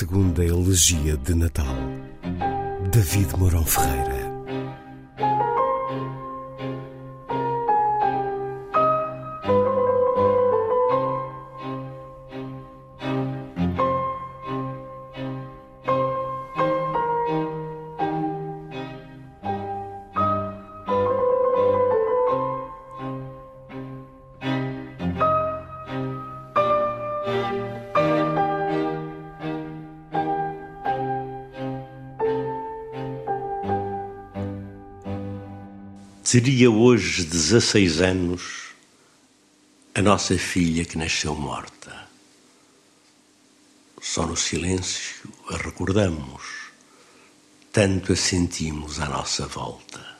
Segunda Elegia de Natal, David Mourão Ferreira. Teria hoje 16 anos a nossa filha que nasceu morta. Só no silêncio a recordamos, tanto a sentimos à nossa volta.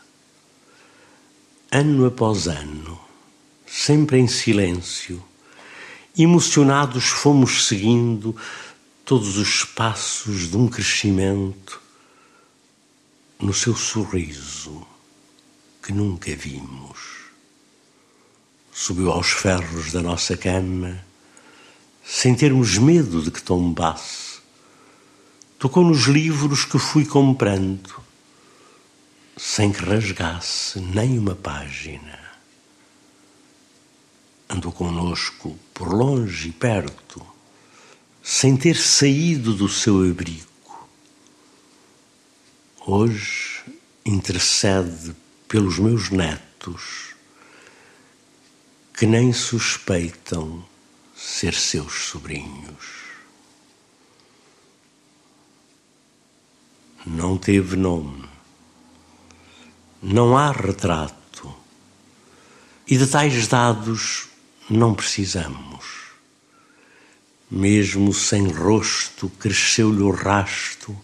Ano após ano, sempre em silêncio, emocionados fomos seguindo todos os passos de um crescimento no seu sorriso que nunca vimos. Subiu aos ferros da nossa cama, sem termos medo de que tombasse. Tocou nos livros que fui comprando, sem que rasgasse nem uma página. Andou conosco por longe e perto, sem ter saído do seu abrigo. Hoje intercede pelos meus netos, que nem suspeitam ser seus sobrinhos. Não teve nome, não há retrato, e de tais dados não precisamos. Mesmo sem rosto, cresceu-lhe o rasto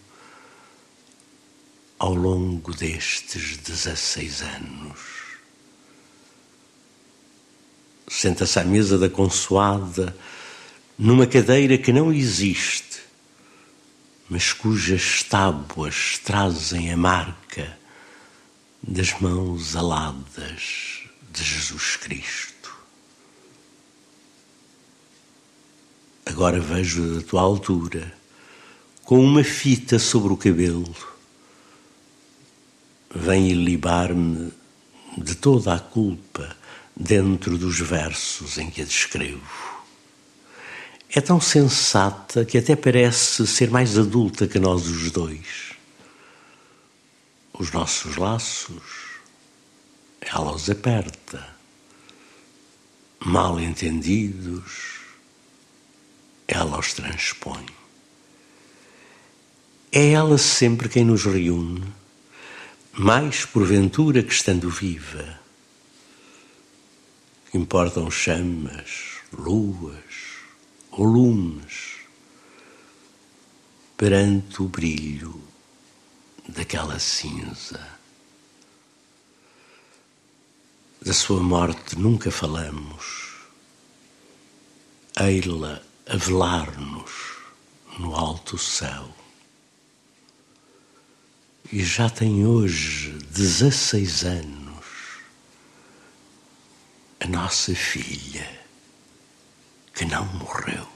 ao longo destes 16 anos. Senta-se à mesa da consoada numa cadeira que não existe, mas cujas tábuas trazem a marca das mãos aladas de Jesus Cristo. Agora vejo da tua altura, com uma fita sobre o cabelo, vem ilibar-me de toda a culpa dentro dos versos em que a descrevo. É tão sensata que até parece ser mais adulta que nós os dois. Os nossos laços, ela os aperta. Mal entendidos, ela os transpõe. É ela sempre quem nos reúne mais porventura que estando viva. Importam chamas, luas ou lumes perante o brilho daquela cinza. Da sua morte nunca falamos, ei-la a velar-nos no alto céu e já tem hoje 16 anos a nossa filha que não morreu.